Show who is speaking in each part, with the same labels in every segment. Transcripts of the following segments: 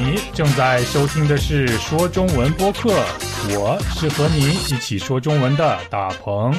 Speaker 1: 你正在收听的是说中文播客，我是和你一起说中文的大鹏。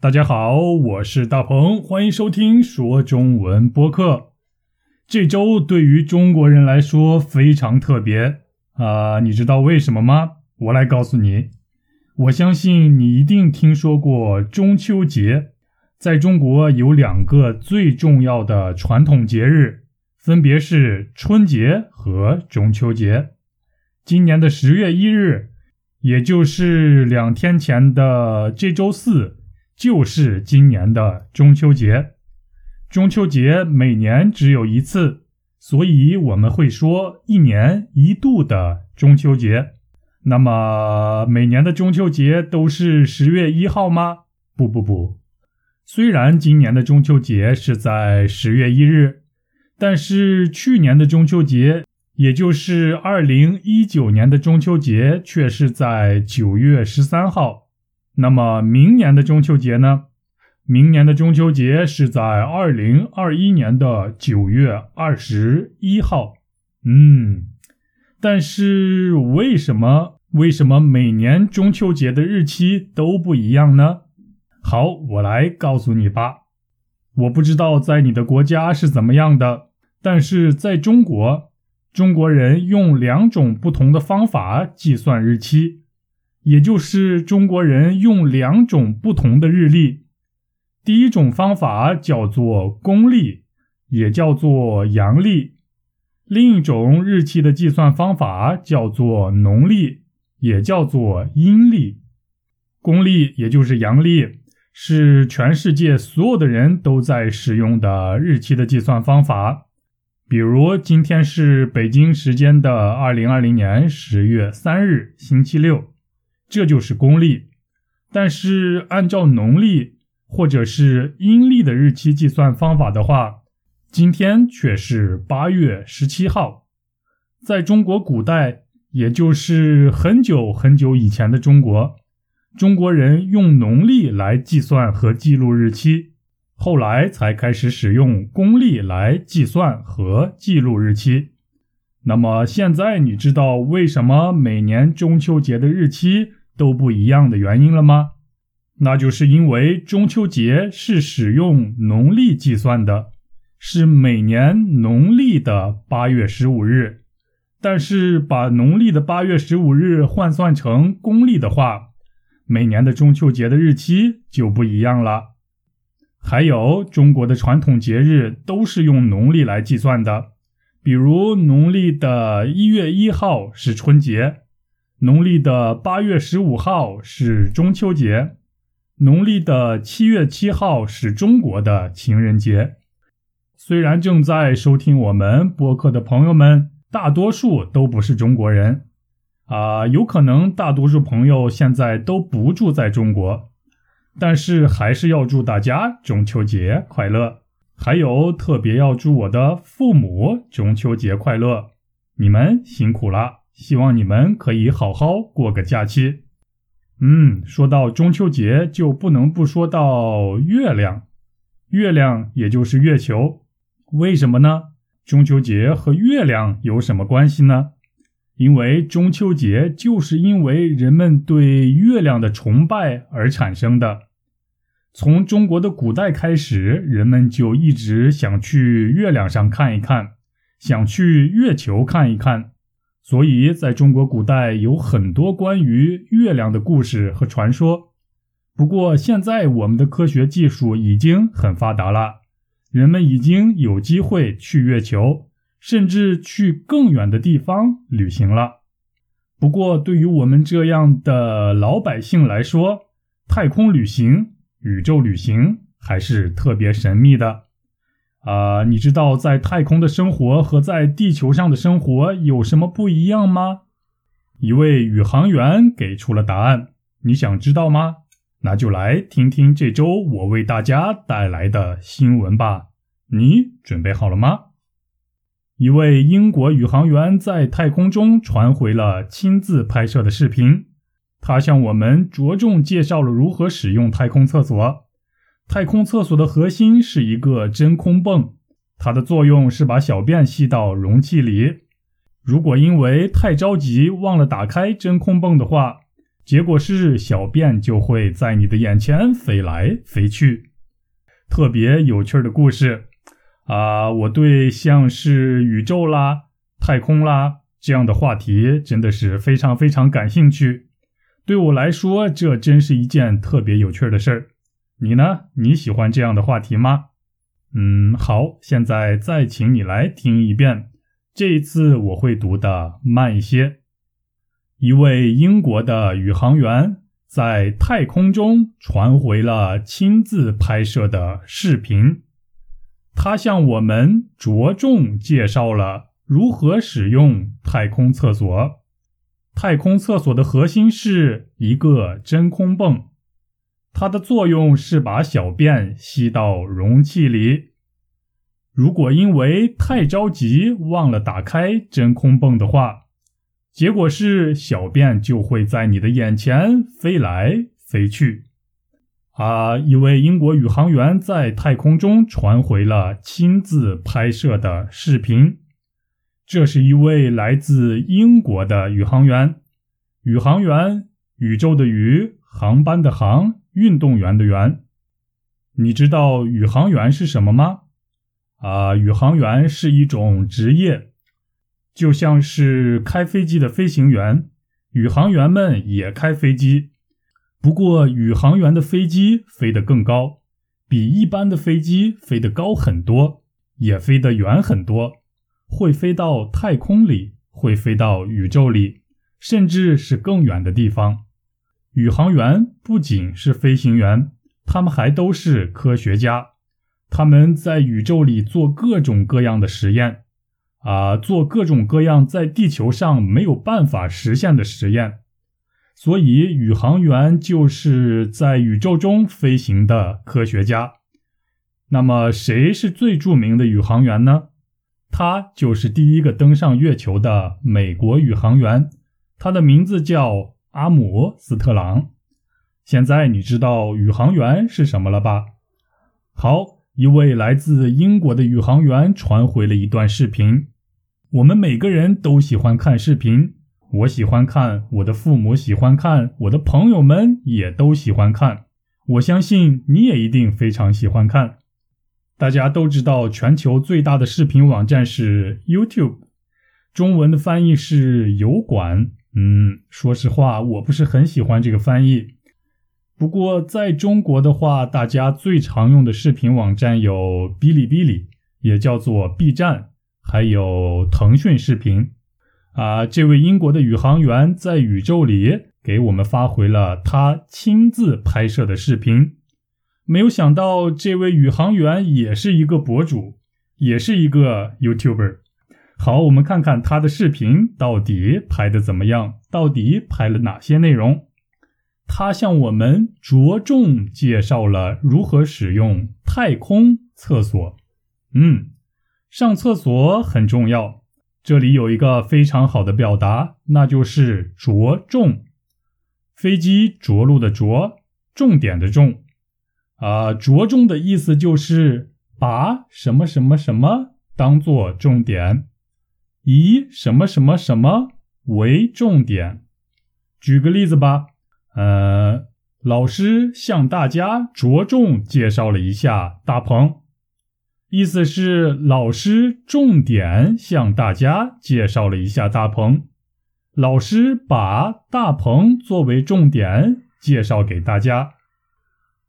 Speaker 1: 大家好，我是大鹏，欢迎收听说中文播客。这周对于中国人来说非常特别啊，你知道为什么吗？我来告诉你。我相信你一定听说过中秋节，在中国有两个最重要的传统节日。分别是春节和中秋节。今年的十月一日，也就是两天前的这周四，就是今年的中秋节。中秋节每年只有一次，所以我们会说一年一度的中秋节。那么，每年的中秋节都是十月一号吗？不不不，虽然今年的中秋节是在十月一日。但是去年的中秋节，也就是二零一九年的中秋节，却是在九月十三号。那么明年的中秋节呢？明年的中秋节是在二零二一年的九月二十一号。嗯，但是为什么为什么每年中秋节的日期都不一样呢？好，我来告诉你吧。我不知道在你的国家是怎么样的。但是在中国，中国人用两种不同的方法计算日期，也就是中国人用两种不同的日历。第一种方法叫做公历，也叫做阳历；另一种日期的计算方法叫做农历，也叫做阴历。公历也就是阳历，是全世界所有的人都在使用的日期的计算方法。比如今天是北京时间的二零二零年十月三日，星期六，这就是公历。但是按照农历或者是阴历的日期计算方法的话，今天却是八月十七号。在中国古代，也就是很久很久以前的中国，中国人用农历来计算和记录日期。后来才开始使用公历来计算和记录日期。那么现在你知道为什么每年中秋节的日期都不一样的原因了吗？那就是因为中秋节是使用农历计算的，是每年农历的八月十五日。但是把农历的八月十五日换算成公历的话，每年的中秋节的日期就不一样了。还有中国的传统节日都是用农历来计算的，比如农历的一月一号是春节，农历的八月十五号是中秋节，农历的七月七号是中国的情人节。虽然正在收听我们播客的朋友们大多数都不是中国人，啊，有可能大多数朋友现在都不住在中国。但是还是要祝大家中秋节快乐，还有特别要祝我的父母中秋节快乐，你们辛苦了，希望你们可以好好过个假期。嗯，说到中秋节就不能不说到月亮，月亮也就是月球，为什么呢？中秋节和月亮有什么关系呢？因为中秋节就是因为人们对月亮的崇拜而产生的。从中国的古代开始，人们就一直想去月亮上看一看，想去月球看一看。所以，在中国古代有很多关于月亮的故事和传说。不过，现在我们的科学技术已经很发达了，人们已经有机会去月球。甚至去更远的地方旅行了。不过，对于我们这样的老百姓来说，太空旅行、宇宙旅行还是特别神秘的。啊，你知道在太空的生活和在地球上的生活有什么不一样吗？一位宇航员给出了答案。你想知道吗？那就来听听这周我为大家带来的新闻吧。你准备好了吗？一位英国宇航员在太空中传回了亲自拍摄的视频，他向我们着重介绍了如何使用太空厕所。太空厕所的核心是一个真空泵，它的作用是把小便吸到容器里。如果因为太着急忘了打开真空泵的话，结果是小便就会在你的眼前飞来飞去。特别有趣的故事啊！我对像是宇宙啦、太空啦这样的话题真的是非常非常感兴趣。对我来说，这真是一件特别有趣的事儿。你呢？你喜欢这样的话题吗？嗯，好，现在再请你来听一遍。这一次我会读的慢一些。一位英国的宇航员在太空中传回了亲自拍摄的视频，他向我们着重介绍了如何使用太空厕所。太空厕所的核心是一个真空泵。它的作用是把小便吸到容器里。如果因为太着急忘了打开真空泵的话，结果是小便就会在你的眼前飞来飞去。啊！一位英国宇航员在太空中传回了亲自拍摄的视频。这是一位来自英国的宇航员。宇航员，宇宙的宇，航班的航。运动员的员，你知道宇航员是什么吗？啊，宇航员是一种职业，就像是开飞机的飞行员，宇航员们也开飞机。不过，宇航员的飞机飞得更高，比一般的飞机飞得高很多，也飞得远很多，会飞到太空里，会飞到宇宙里，甚至是更远的地方。宇航员不仅是飞行员，他们还都是科学家。他们在宇宙里做各种各样的实验，啊，做各种各样在地球上没有办法实现的实验。所以，宇航员就是在宇宙中飞行的科学家。那么，谁是最著名的宇航员呢？他就是第一个登上月球的美国宇航员，他的名字叫。阿姆斯特朗，现在你知道宇航员是什么了吧？好，一位来自英国的宇航员传回了一段视频。我们每个人都喜欢看视频，我喜欢看，我的父母喜欢看，我的朋友们也都喜欢看。我相信你也一定非常喜欢看。大家都知道，全球最大的视频网站是 YouTube，中文的翻译是油管。嗯，说实话，我不是很喜欢这个翻译。不过，在中国的话，大家最常用的视频网站有哔哩哔哩，也叫做 B 站，还有腾讯视频。啊，这位英国的宇航员在宇宙里给我们发回了他亲自拍摄的视频。没有想到，这位宇航员也是一个博主，也是一个 YouTuber。好，我们看看他的视频到底拍的怎么样，到底拍了哪些内容。他向我们着重介绍了如何使用太空厕所。嗯，上厕所很重要。这里有一个非常好的表达，那就是着重。飞机着陆的着，重点的重。啊，着重的意思就是把什么什么什么当做重点。以什么什么什么为重点？举个例子吧。呃，老师向大家着重介绍了一下大鹏，意思是老师重点向大家介绍了一下大鹏。老师把大鹏作为重点介绍给大家，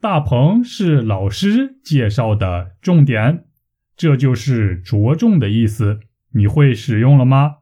Speaker 1: 大鹏是老师介绍的重点，这就是着重的意思。你会使用了吗？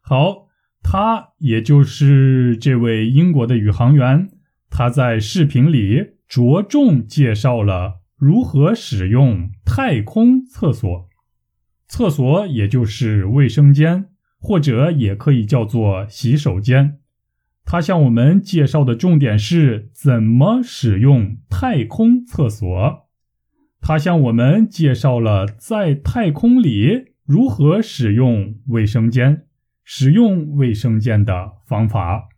Speaker 1: 好，他也就是这位英国的宇航员，他在视频里着重介绍了如何使用太空厕所。厕所也就是卫生间，或者也可以叫做洗手间。他向我们介绍的重点是怎么使用太空厕所。他向我们介绍了在太空里。如何使用卫生间？使用卫生间的方法。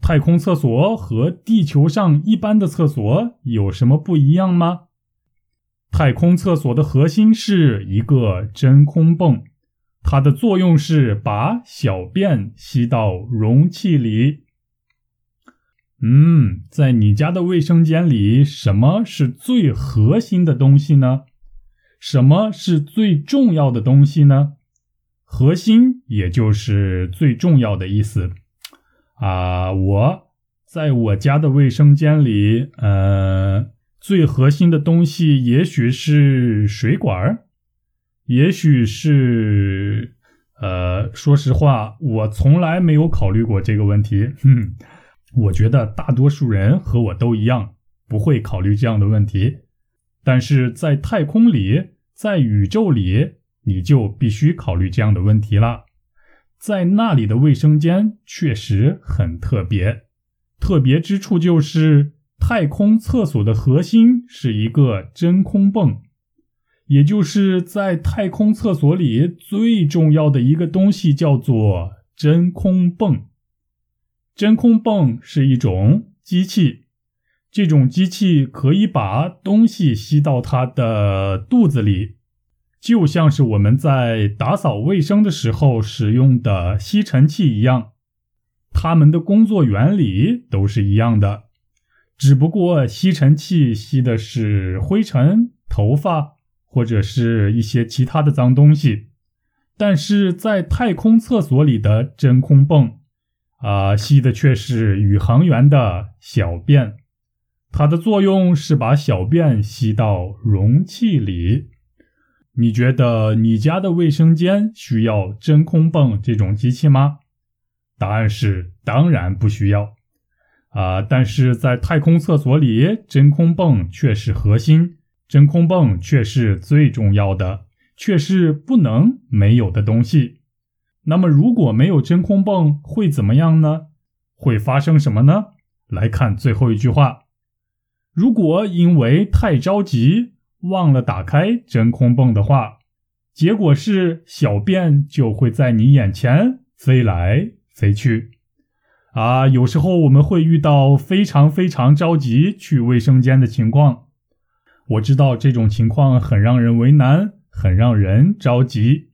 Speaker 1: 太空厕所和地球上一般的厕所有什么不一样吗？太空厕所的核心是一个真空泵，它的作用是把小便吸到容器里。嗯，在你家的卫生间里，什么是最核心的东西呢？什么是最重要的东西呢？核心也就是最重要的意思啊！我在我家的卫生间里，呃，最核心的东西也许是水管也许是……呃，说实话，我从来没有考虑过这个问题。哼。我觉得大多数人和我都一样，不会考虑这样的问题。但是在太空里，在宇宙里，你就必须考虑这样的问题了。在那里的卫生间确实很特别，特别之处就是太空厕所的核心是一个真空泵，也就是在太空厕所里最重要的一个东西叫做真空泵。真空泵是一种机器，这种机器可以把东西吸到它的肚子里，就像是我们在打扫卫生的时候使用的吸尘器一样。它们的工作原理都是一样的，只不过吸尘器吸的是灰尘、头发或者是一些其他的脏东西，但是在太空厕所里的真空泵。啊，吸的却是宇航员的小便，它的作用是把小便吸到容器里。你觉得你家的卫生间需要真空泵这种机器吗？答案是当然不需要。啊，但是在太空厕所里，真空泵却是核心，真空泵却是最重要的，却是不能没有的东西。那么，如果没有真空泵会怎么样呢？会发生什么呢？来看最后一句话：如果因为太着急忘了打开真空泵的话，结果是小便就会在你眼前飞来飞去。啊，有时候我们会遇到非常非常着急去卫生间的情况。我知道这种情况很让人为难，很让人着急。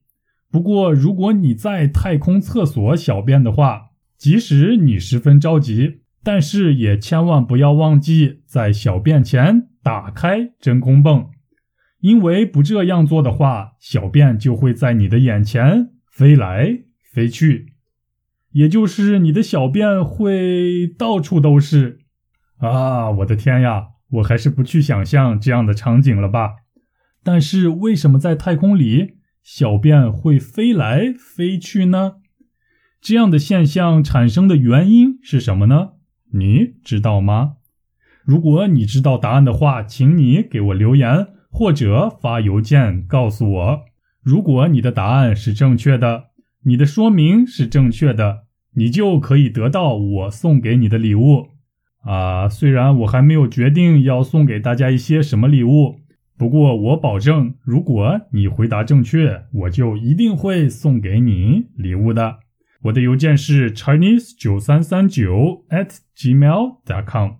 Speaker 1: 不过，如果你在太空厕所小便的话，即使你十分着急，但是也千万不要忘记在小便前打开真空泵，因为不这样做的话，小便就会在你的眼前飞来飞去，也就是你的小便会到处都是。啊，我的天呀，我还是不去想象这样的场景了吧。但是为什么在太空里？小便会飞来飞去呢？这样的现象产生的原因是什么呢？你知道吗？如果你知道答案的话，请你给我留言或者发邮件告诉我。如果你的答案是正确的，你的说明是正确的，你就可以得到我送给你的礼物。啊，虽然我还没有决定要送给大家一些什么礼物。不过，我保证，如果你回答正确，我就一定会送给你礼物的。我的邮件是 chinese 九三三九 at gmail dot com。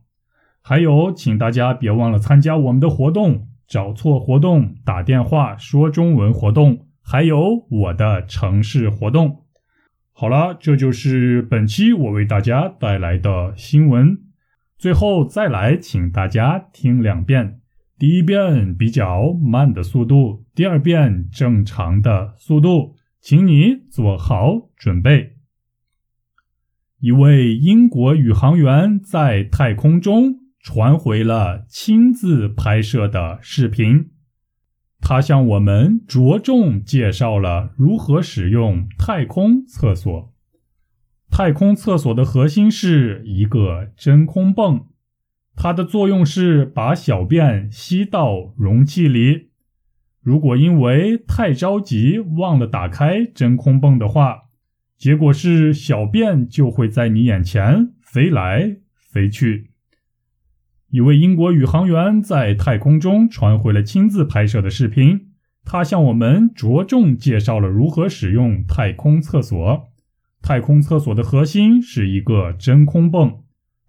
Speaker 1: 还有，请大家别忘了参加我们的活动，找错活动打电话说中文活动，还有我的城市活动。好了，这就是本期我为大家带来的新闻。最后再来，请大家听两遍。第一遍比较慢的速度，第二遍正常的速度，请你做好准备。一位英国宇航员在太空中传回了亲自拍摄的视频，他向我们着重介绍了如何使用太空厕所。太空厕所的核心是一个真空泵。它的作用是把小便吸到容器里。如果因为太着急忘了打开真空泵的话，结果是小便就会在你眼前飞来飞去。一位英国宇航员在太空中传回了亲自拍摄的视频，他向我们着重介绍了如何使用太空厕所。太空厕所的核心是一个真空泵。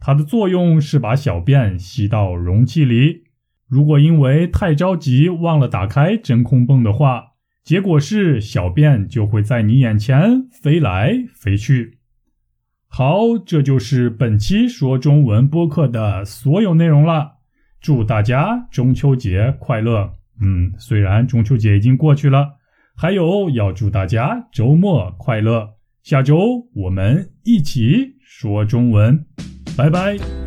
Speaker 1: 它的作用是把小便吸到容器里，如果因为太着急忘了打开真空泵的话，结果是小便就会在你眼前飞来飞去。好，这就是本期说中文播客的所有内容了。祝大家中秋节快乐！嗯，虽然中秋节已经过去了，还有要祝大家周末快乐。下周我们一起说中文，拜拜。